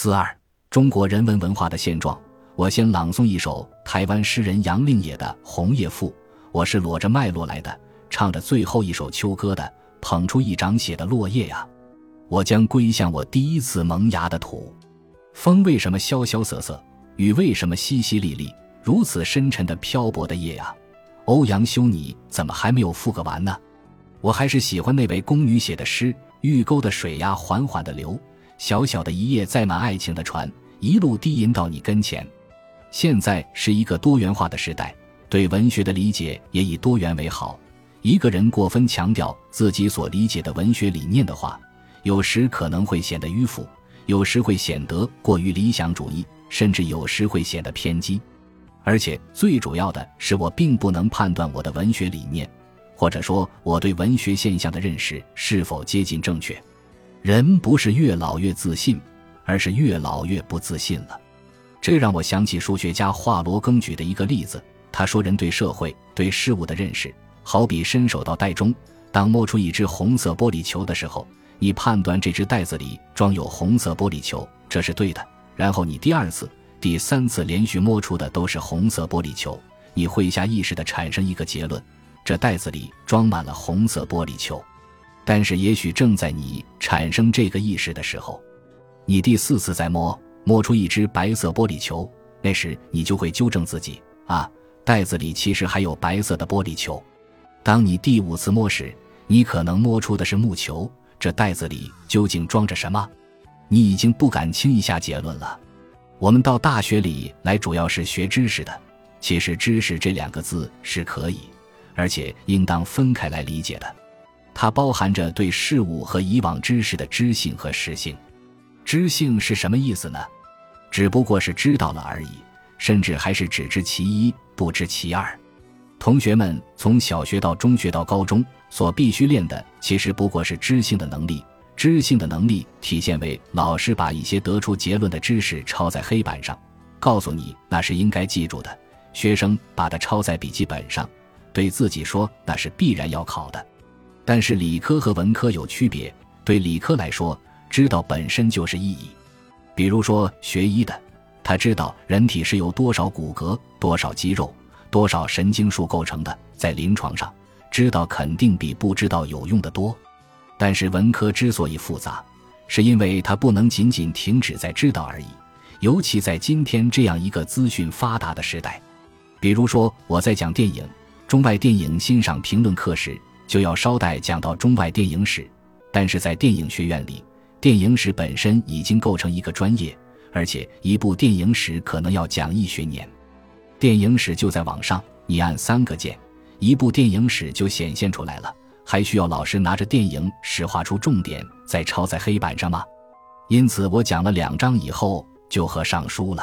四二，中国人文文化的现状。我先朗诵一首台湾诗人杨令野的《红叶赋》。我是裸着脉络来的，唱着最后一首秋歌的，捧出一掌血的落叶呀，我将归向我第一次萌芽的土。风为什么萧萧瑟瑟？雨为什么淅淅沥沥？如此深沉的漂泊的夜呀，欧阳修你怎么还没有赋个完呢？我还是喜欢那位宫女写的诗：玉沟的水呀，缓缓的流，小小的一叶载满爱情的船，一路低吟到你跟前。现在是一个多元化的时代，对文学的理解也以多元为好。一个人过分强调自己所理解的文学理念的话，有时可能会显得迂腐，有时会显得过于理想主义，甚至有时会显得偏激。而且最主要的是，我并不能判断我的文学理念，或者说我对文学现象的认识是否接近正确。人不是越老越自信，而是越老越不自信了。这让我想起数学家华罗庚举的一个例子。他说：“人对社会、对事物的认识，好比伸手到袋中，当摸出一只红色玻璃球的时候，你判断这只袋子里装有红色玻璃球，这是对的。然后你第二次、第三次连续摸出的都是红色玻璃球，你会下意识地产生一个结论：这袋子里装满了红色玻璃球。但是，也许正在你产生这个意识的时候，你第四次再摸。”摸出一只白色玻璃球，那时你就会纠正自己啊，袋子里其实还有白色的玻璃球。当你第五次摸时，你可能摸出的是木球，这袋子里究竟装着什么？你已经不敢轻易下结论了。我们到大学里来主要是学知识的，其实“知识”这两个字是可以，而且应当分开来理解的，它包含着对事物和以往知识的知性和实性。知性是什么意思呢？只不过是知道了而已，甚至还是只知其一，不知其二。同学们从小学到中学到高中所必须练的，其实不过是知性的能力。知性的能力体现为老师把一些得出结论的知识抄在黑板上，告诉你那是应该记住的；学生把它抄在笔记本上，对自己说那是必然要考的。但是理科和文科有区别，对理科来说，知道本身就是意义。比如说学医的，他知道人体是由多少骨骼、多少肌肉、多少神经束构成的，在临床上知道肯定比不知道有用的多。但是文科之所以复杂，是因为它不能仅仅停止在知道而已，尤其在今天这样一个资讯发达的时代。比如说我在讲电影、中外电影欣赏评论课时，就要捎带讲到中外电影史，但是在电影学院里。电影史本身已经构成一个专业，而且一部电影史可能要讲一学年。电影史就在网上，你按三个键，一部电影史就显现出来了。还需要老师拿着电影史画出重点，再抄在黑板上吗？因此，我讲了两章以后就和上书了。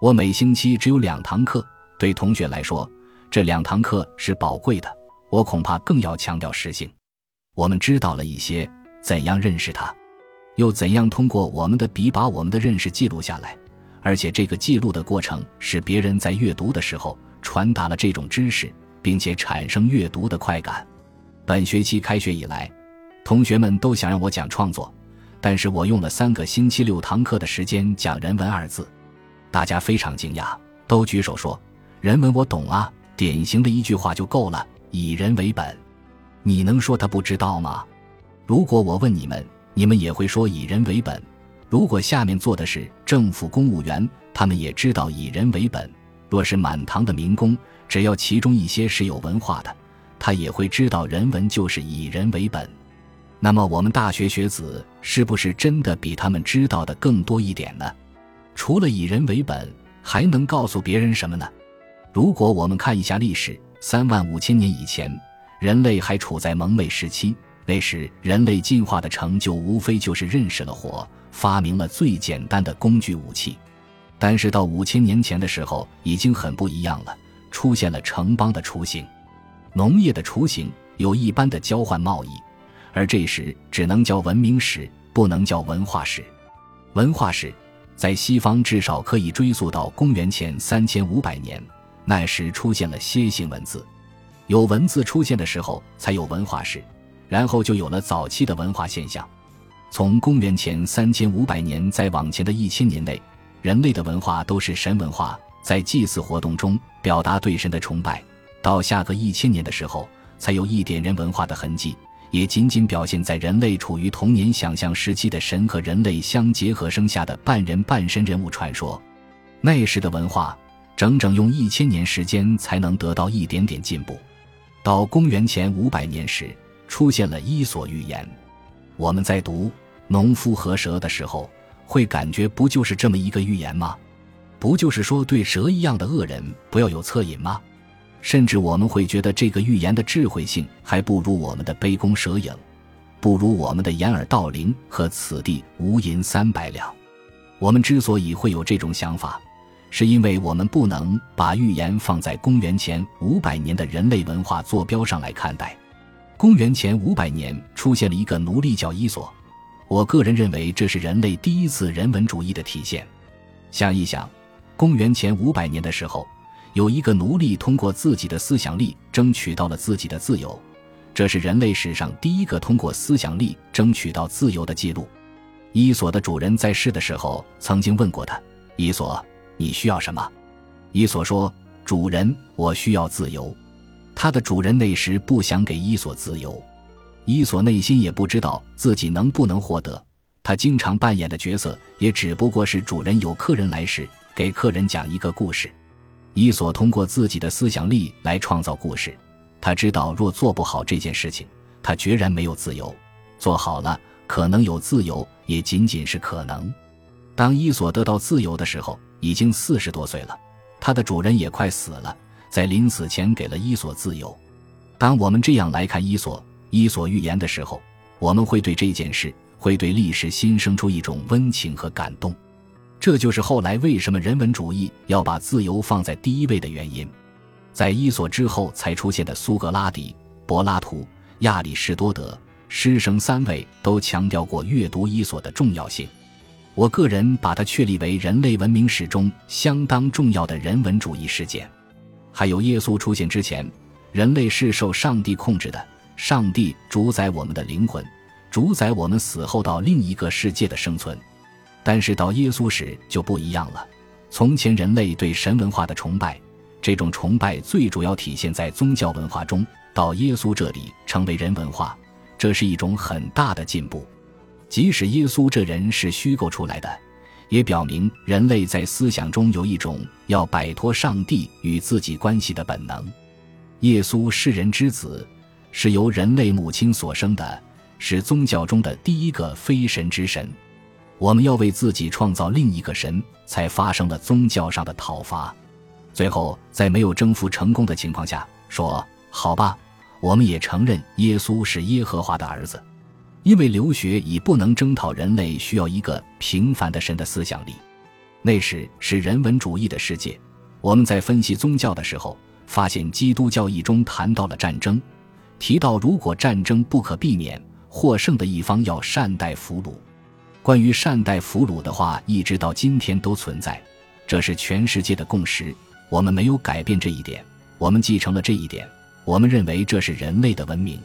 我每星期只有两堂课，对同学来说，这两堂课是宝贵的。我恐怕更要强调实性。我们知道了一些怎样认识它。又怎样通过我们的笔把我们的认识记录下来？而且这个记录的过程是别人在阅读的时候传达了这种知识，并且产生阅读的快感。本学期开学以来，同学们都想让我讲创作，但是我用了三个星期六堂课的时间讲人文二字，大家非常惊讶，都举手说：“人文我懂啊，典型的一句话就够了，以人为本。”你能说他不知道吗？如果我问你们？你们也会说以人为本。如果下面坐的是政府公务员，他们也知道以人为本。若是满堂的民工，只要其中一些是有文化的，他也会知道人文就是以人为本。那么我们大学学子是不是真的比他们知道的更多一点呢？除了以人为本，还能告诉别人什么呢？如果我们看一下历史，三万五千年以前，人类还处在蒙昧时期。那时，人类进化的成就无非就是认识了火，发明了最简单的工具武器。但是到五千年前的时候，已经很不一样了，出现了城邦的雏形，农业的雏形，有一般的交换贸易。而这时只能叫文明史，不能叫文化史。文化史在西方至少可以追溯到公元前三千五百年，那时出现了楔形文字，有文字出现的时候，才有文化史。然后就有了早期的文化现象。从公元前三千五百年再往前的一千年内，人类的文化都是神文化，在祭祀活动中表达对神的崇拜。到下个一千年的时候，才有一点人文化的痕迹，也仅仅表现在人类处于童年想象时期的神和人类相结合生下的半人半神人物传说。那时的文化，整整用一千年时间才能得到一点点进步。到公元前五百年时，出现了伊索寓言。我们在读。农夫和蛇的时候，会感觉不就是这么一个寓言吗？不就是说对蛇一样的恶人不要有恻隐吗？甚至我们会觉得这个寓言的智慧性还不如我们的杯弓蛇影，不如我们的掩耳盗铃和此地无银三百两。我们之所以会有这种想法，是因为我们不能把预言放在公元前五百年的人类文化坐标上来看待。公元前五百年出现了一个奴隶叫伊索。我个人认为，这是人类第一次人文主义的体现。想一想，公元前五百年的时候，有一个奴隶通过自己的思想力争取到了自己的自由，这是人类史上第一个通过思想力争取到自由的记录。伊索的主人在世的时候曾经问过他：“伊索，你需要什么？”伊索说：“主人，我需要自由。”他的主人那时不想给伊索自由。伊索内心也不知道自己能不能获得，他经常扮演的角色也只不过是主人有客人来时给客人讲一个故事。伊索通过自己的思想力来创造故事，他知道若做不好这件事情，他决然没有自由；做好了，可能有自由，也仅仅是可能。当伊索得到自由的时候，已经四十多岁了，他的主人也快死了，在临死前给了伊索自由。当我们这样来看伊索。伊索寓言的时候，我们会对这件事，会对历史新生出一种温情和感动。这就是后来为什么人文主义要把自由放在第一位的原因。在伊索之后才出现的苏格拉底、柏拉图、亚里士多德、师生三位都强调过阅读伊索的重要性。我个人把它确立为人类文明史中相当重要的人文主义事件。还有耶稣出现之前，人类是受上帝控制的。上帝主宰我们的灵魂，主宰我们死后到另一个世界的生存。但是到耶稣时就不一样了。从前人类对神文化的崇拜，这种崇拜最主要体现在宗教文化中。到耶稣这里成为人文化，这是一种很大的进步。即使耶稣这人是虚构出来的，也表明人类在思想中有一种要摆脱上帝与自己关系的本能。耶稣是人之子。是由人类母亲所生的，是宗教中的第一个非神之神。我们要为自己创造另一个神，才发生了宗教上的讨伐。最后，在没有征服成功的情况下，说：“好吧，我们也承认耶稣是耶和华的儿子。”因为留学已不能征讨人类需要一个平凡的神的思想力。那时是人文主义的世界。我们在分析宗教的时候，发现基督教义中谈到了战争。提到，如果战争不可避免，获胜的一方要善待俘虏。关于善待俘虏的话，一直到今天都存在，这是全世界的共识。我们没有改变这一点，我们继承了这一点。我们认为这是人类的文明。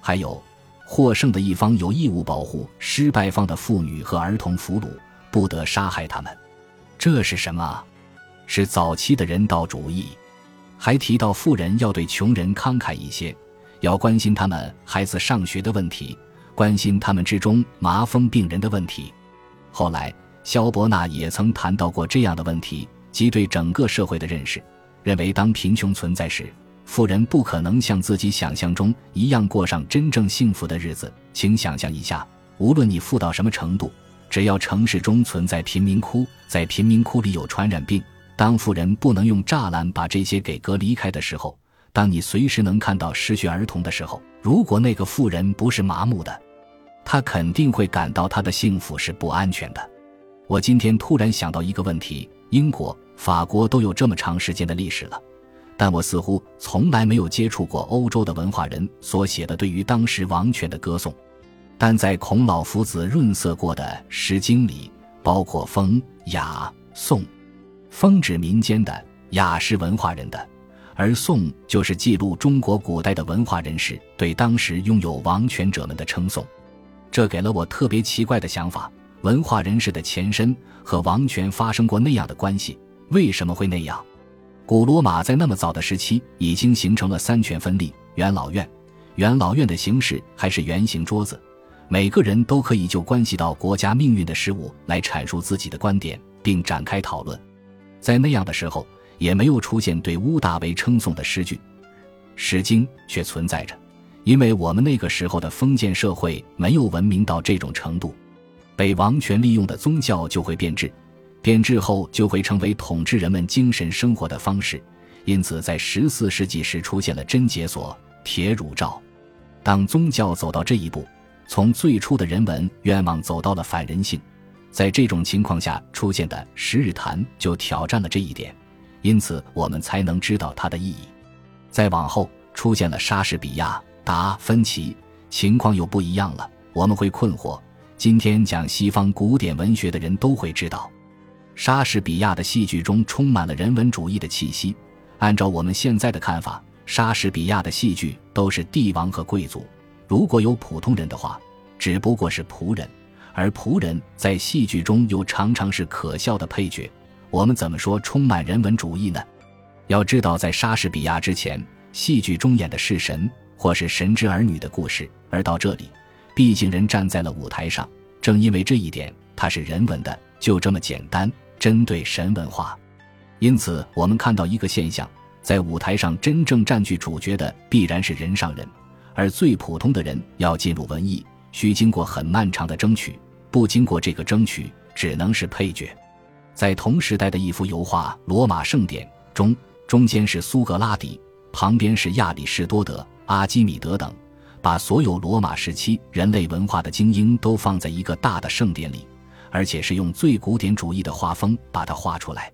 还有，获胜的一方有义务保护失败方的妇女和儿童俘虏，不得杀害他们。这是什么？是早期的人道主义。还提到，富人要对穷人慷慨一些。要关心他们孩子上学的问题，关心他们之中麻风病人的问题。后来，萧伯纳也曾谈到过这样的问题，即对整个社会的认识，认为当贫穷存在时，富人不可能像自己想象中一样过上真正幸福的日子。请想象一下，无论你富到什么程度，只要城市中存在贫民窟，在贫民窟里有传染病，当富人不能用栅栏把这些给隔离开的时候。当你随时能看到失学儿童的时候，如果那个富人不是麻木的，他肯定会感到他的幸福是不安全的。我今天突然想到一个问题：英国、法国都有这么长时间的历史了，但我似乎从来没有接触过欧洲的文化人所写的对于当时王权的歌颂。但在孔老夫子润色过的《诗经》里，包括风、雅、颂。风指民间的，雅是文化人的。而颂就是记录中国古代的文化人士对当时拥有王权者们的称颂，这给了我特别奇怪的想法：文化人士的前身和王权发生过那样的关系，为什么会那样？古罗马在那么早的时期已经形成了三权分立，元老院。元老院的形式还是圆形桌子，每个人都可以就关系到国家命运的事物来阐述自己的观点，并展开讨论。在那样的时候，也没有出现对乌大维称颂的诗句，《诗经》却存在着，因为我们那个时候的封建社会没有文明到这种程度，被王权利用的宗教就会变质，变质后就会成为统治人们精神生活的方式。因此，在十四世纪时出现了贞节所、铁乳罩。当宗教走到这一步，从最初的人文愿望走到了反人性，在这种情况下出现的《十日谈》就挑战了这一点，因此我们才能知道它的意义。再往后出现了莎士比亚、达芬奇，情况又不一样了。我们会困惑，今天讲西方古典文学的人都会知道，莎士比亚的戏剧中充满了人文主义的气息。按照我们现在的看法。莎士比亚的戏剧都是帝王和贵族，如果有普通人的话，只不过是仆人，而仆人在戏剧中又常常是可笑的配角。我们怎么说充满人文主义呢？要知道，在莎士比亚之前，戏剧中演的是神或是神之儿女的故事，而到这里，毕竟人站在了舞台上，正因为这一点，它是人文的，就这么简单，针对神文化。因此，我们看到一个现象。在舞台上真正占据主角的必然是人上人，而最普通的人要进入文艺，需经过很漫长的争取，不经过这个争取，只能是配角。在同时代的一幅油画《罗马盛典》中，中间是苏格拉底，旁边是亚里士多德、阿基米德等，把所有罗马时期人类文化的精英都放在一个大的盛典里，而且是用最古典主义的画风把它画出来。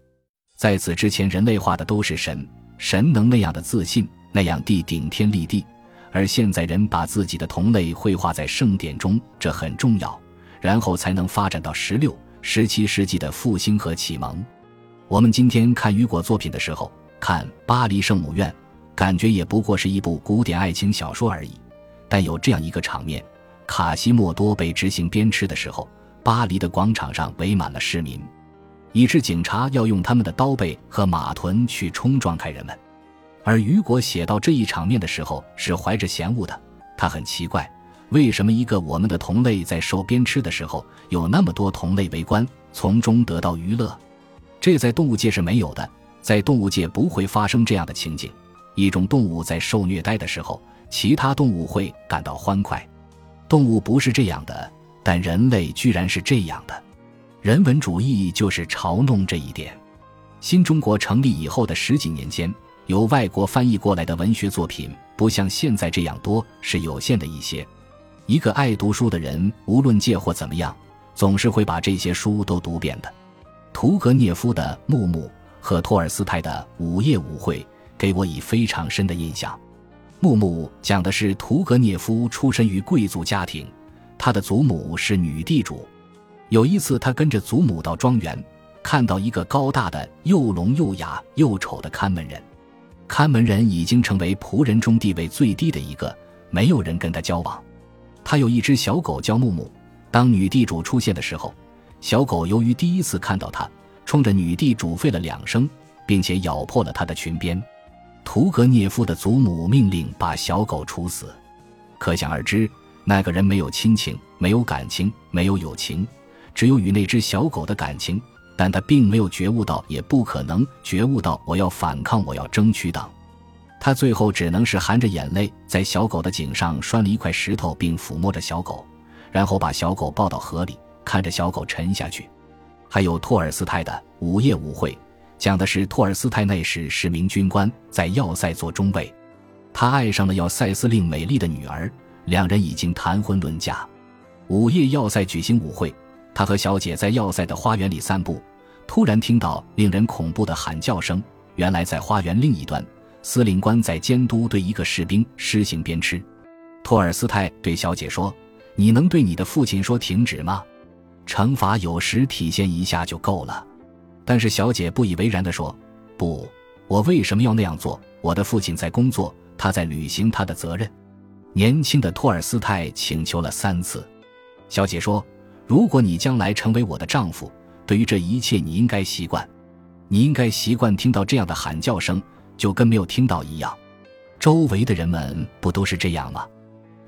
在此之前，人类画的都是神。神能那样的自信，那样地顶天立地，而现在人把自己的同类绘画在盛典中，这很重要，然后才能发展到十六、十七世纪的复兴和启蒙。我们今天看雨果作品的时候，看《巴黎圣母院》，感觉也不过是一部古典爱情小说而已。但有这样一个场面：卡西莫多被执行鞭笞的时候，巴黎的广场上围满了市民。以致警察要用他们的刀背和马臀去冲撞开人们，而雨果写到这一场面的时候是怀着嫌恶的。他很奇怪，为什么一个我们的同类在受鞭笞的时候，有那么多同类围观，从中得到娱乐？这在动物界是没有的，在动物界不会发生这样的情景。一种动物在受虐待的时候，其他动物会感到欢快。动物不是这样的，但人类居然是这样的。人文主义就是嘲弄这一点。新中国成立以后的十几年间，由外国翻译过来的文学作品不像现在这样多，是有限的一些。一个爱读书的人，无论借或怎么样，总是会把这些书都读遍的。屠格涅夫的《木木》和托尔斯泰的《午夜舞会》给我以非常深的印象。《木木》讲的是屠格涅夫出身于贵族家庭，他的祖母是女地主。有一次，他跟着祖母到庄园，看到一个高大的、又聋又哑又丑的看门人。看门人已经成为仆人中地位最低的一个，没有人跟他交往。他有一只小狗叫木木。当女地主出现的时候，小狗由于第一次看到他，冲着女地主吠了两声，并且咬破了他的裙边。屠格涅夫的祖母命令把小狗处死。可想而知，那个人没有亲情，没有感情，没有友情。只有与那只小狗的感情，但他并没有觉悟到，也不可能觉悟到我要反抗，我要争取党。他最后只能是含着眼泪，在小狗的颈上拴了一块石头，并抚摸着小狗，然后把小狗抱到河里，看着小狗沉下去。还有托尔斯泰的《午夜舞会》，讲的是托尔斯泰那时是名军官，在要塞做中尉，他爱上了要塞司令美丽的女儿，两人已经谈婚论嫁。午夜要塞举行舞会。他和小姐在要塞的花园里散步，突然听到令人恐怖的喊叫声。原来在花园另一端，司令官在监督对一个士兵施行鞭笞。托尔斯泰对小姐说：“你能对你的父亲说停止吗？惩罚有时体现一下就够了。”但是小姐不以为然地说：“不，我为什么要那样做？我的父亲在工作，他在履行他的责任。”年轻的托尔斯泰请求了三次。小姐说：“如果你将来成为我的丈夫，对于这一切你应该习惯，你应该习惯听到这样的喊叫声，就跟没有听到一样。”周围的人们不都是这样吗？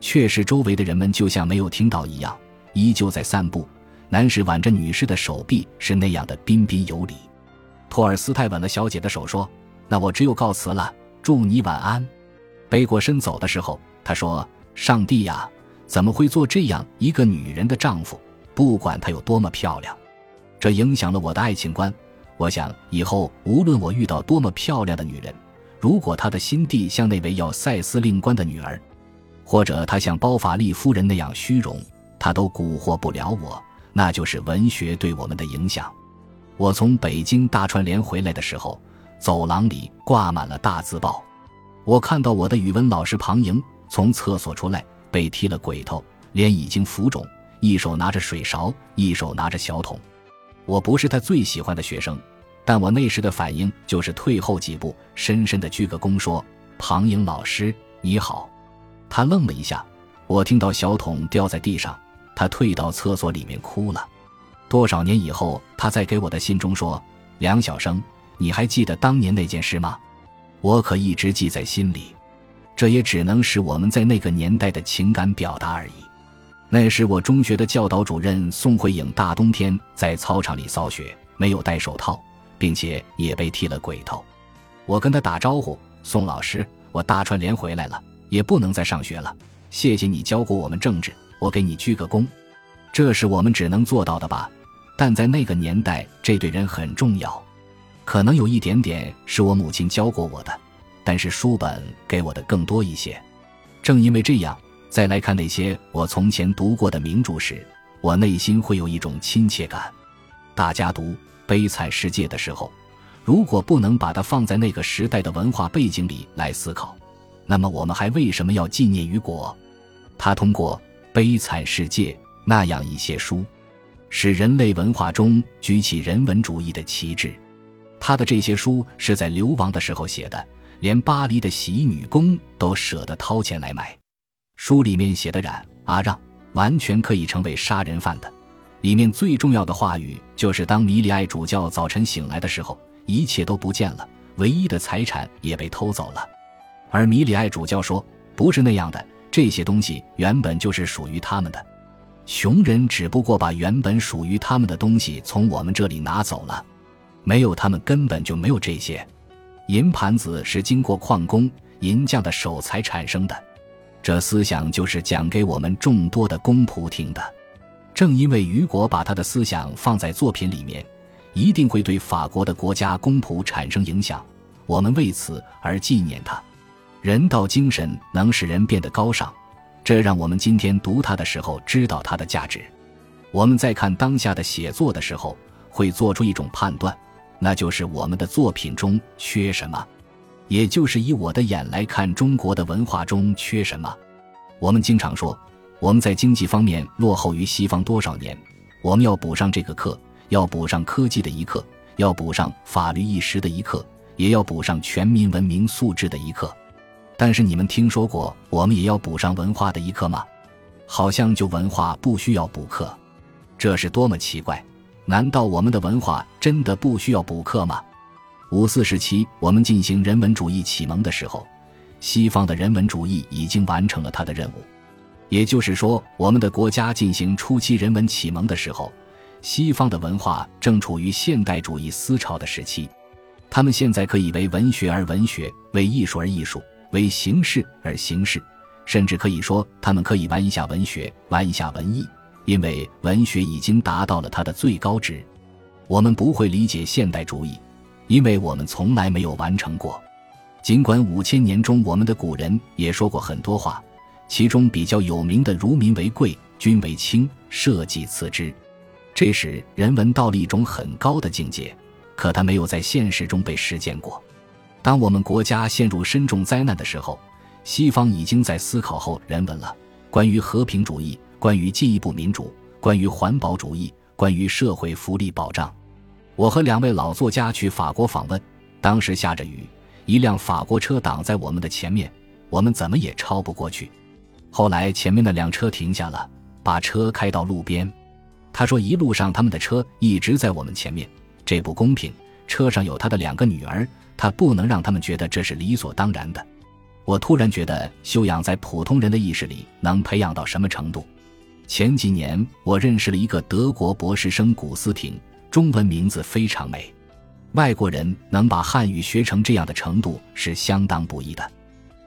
确实，周围的人们就像没有听到一样，依旧在散步。男士挽着女士的手臂，是那样的彬彬有礼。托尔斯泰吻了小姐的手，说：“那我只有告辞了，祝你晚安。”背过身走的时候，他说：“上帝呀，怎么会做这样一个女人的丈夫？不管她有多么漂亮，这影响了我的爱情观。我想以后无论我遇到多么漂亮的女人，如果她的心地像那位要塞司令官的女儿，或者她像包法利夫人那样虚荣，她都蛊惑不了我。”那就是文学对我们的影响。我从北京大串联回来的时候，走廊里挂满了大字报。我看到我的语文老师庞莹从厕所出来，被踢了鬼头，脸已经浮肿，一手拿着水勺，一手拿着小桶。我不是他最喜欢的学生，但我那时的反应就是退后几步，深深的鞠个躬，说：“庞颖老师，你好。”他愣了一下。我听到小桶掉在地上。他退到厕所里面哭了。多少年以后，他在给我的信中说：“梁晓声，你还记得当年那件事吗？我可一直记在心里。这也只能是我们在那个年代的情感表达而已。那时我中学的教导主任宋慧颖大冬天在操场里扫雪，没有戴手套，并且也被剃了鬼头。我跟他打招呼：‘宋老师，我大串联回来了，也不能再上学了。谢谢你教过我们政治。’”我给你鞠个躬，这是我们只能做到的吧？但在那个年代，这对人很重要。可能有一点点是我母亲教过我的，但是书本给我的更多一些。正因为这样，再来看那些我从前读过的名著时，我内心会有一种亲切感。大家读《悲惨世界》的时候，如果不能把它放在那个时代的文化背景里来思考，那么我们还为什么要纪念雨果？他通过。悲惨世界那样一些书，使人类文化中举起人文主义的旗帜。他的这些书是在流亡的时候写的，连巴黎的洗衣女工都舍得掏钱来买。书里面写的冉阿让完全可以成为杀人犯的。里面最重要的话语就是：当米里艾主教早晨醒来的时候，一切都不见了，唯一的财产也被偷走了。而米里艾主教说：“不是那样的。”这些东西原本就是属于他们的，穷人只不过把原本属于他们的东西从我们这里拿走了，没有他们根本就没有这些。银盘子是经过矿工银匠的手才产生的，这思想就是讲给我们众多的公仆听的。正因为雨果把他的思想放在作品里面，一定会对法国的国家公仆产生影响，我们为此而纪念他。人道精神能使人变得高尚，这让我们今天读它的时候知道它的价值。我们在看当下的写作的时候，会做出一种判断，那就是我们的作品中缺什么，也就是以我的眼来看中国的文化中缺什么。我们经常说，我们在经济方面落后于西方多少年，我们要补上这个课，要补上科技的一课，要补上法律意识的一课，也要补上全民文明素质的一课。但是你们听说过我们也要补上文化的一课吗？好像就文化不需要补课，这是多么奇怪！难道我们的文化真的不需要补课吗？五四时期我们进行人文主义启蒙的时候，西方的人文主义已经完成了它的任务。也就是说，我们的国家进行初期人文启蒙的时候，西方的文化正处于现代主义思潮的时期。他们现在可以为文学而文学，为艺术而艺术。为形式而形式，甚至可以说，他们可以玩一下文学，玩一下文艺，因为文学已经达到了它的最高值。我们不会理解现代主义，因为我们从来没有完成过。尽管五千年中，我们的古人也说过很多话，其中比较有名的“如民为贵，君为轻，社稷次之”，这是人文到了一种很高的境界，可它没有在现实中被实践过。当我们国家陷入深重灾难的时候，西方已经在思考后人文了。关于和平主义，关于进一步民主，关于环保主义，关于社会福利保障。我和两位老作家去法国访问，当时下着雨，一辆法国车挡在我们的前面，我们怎么也超不过去。后来前面那辆车停下了，把车开到路边。他说：“一路上他们的车一直在我们前面，这不公平。车上有他的两个女儿，他不能让他们觉得这是理所当然的。”我突然觉得，修养在普通人的意识里能培养到什么程度？前几年，我认识了一个德国博士生古斯廷，中文名字非常美。外国人能把汉语学成这样的程度是相当不易的。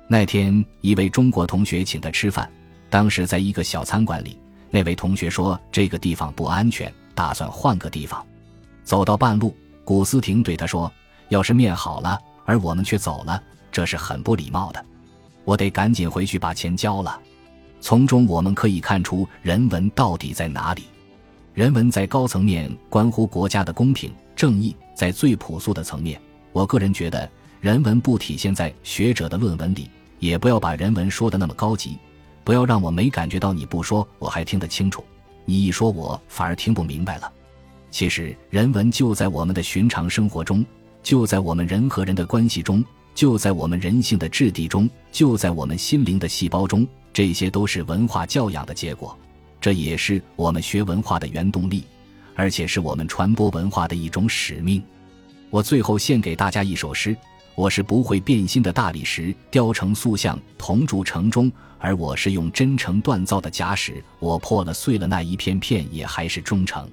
那天，一位中国同学请他吃饭，当时在一个小餐馆里，那位同学说这个地方不安全，打算换个地方。走到半路，古斯廷对他说：“要是面好了，而我们却走了。”这是很不礼貌的，我得赶紧回去把钱交了。从中我们可以看出人文到底在哪里。人文在高层面关乎国家的公平正义，在最朴素的层面，我个人觉得人文不体现在学者的论文里，也不要把人文说的那么高级，不要让我没感觉到你不说我还听得清楚，你一说我反而听不明白了。其实人文就在我们的寻常生活中，就在我们人和人的关系中。就在我们人性的质地中，就在我们心灵的细胞中，这些都是文化教养的结果，这也是我们学文化的原动力，而且是我们传播文化的一种使命。我最后献给大家一首诗：我是不会变心的大理石，雕成塑像，铜铸成钟；而我是用真诚锻造的假使，我破了碎了那一片片，也还是忠诚。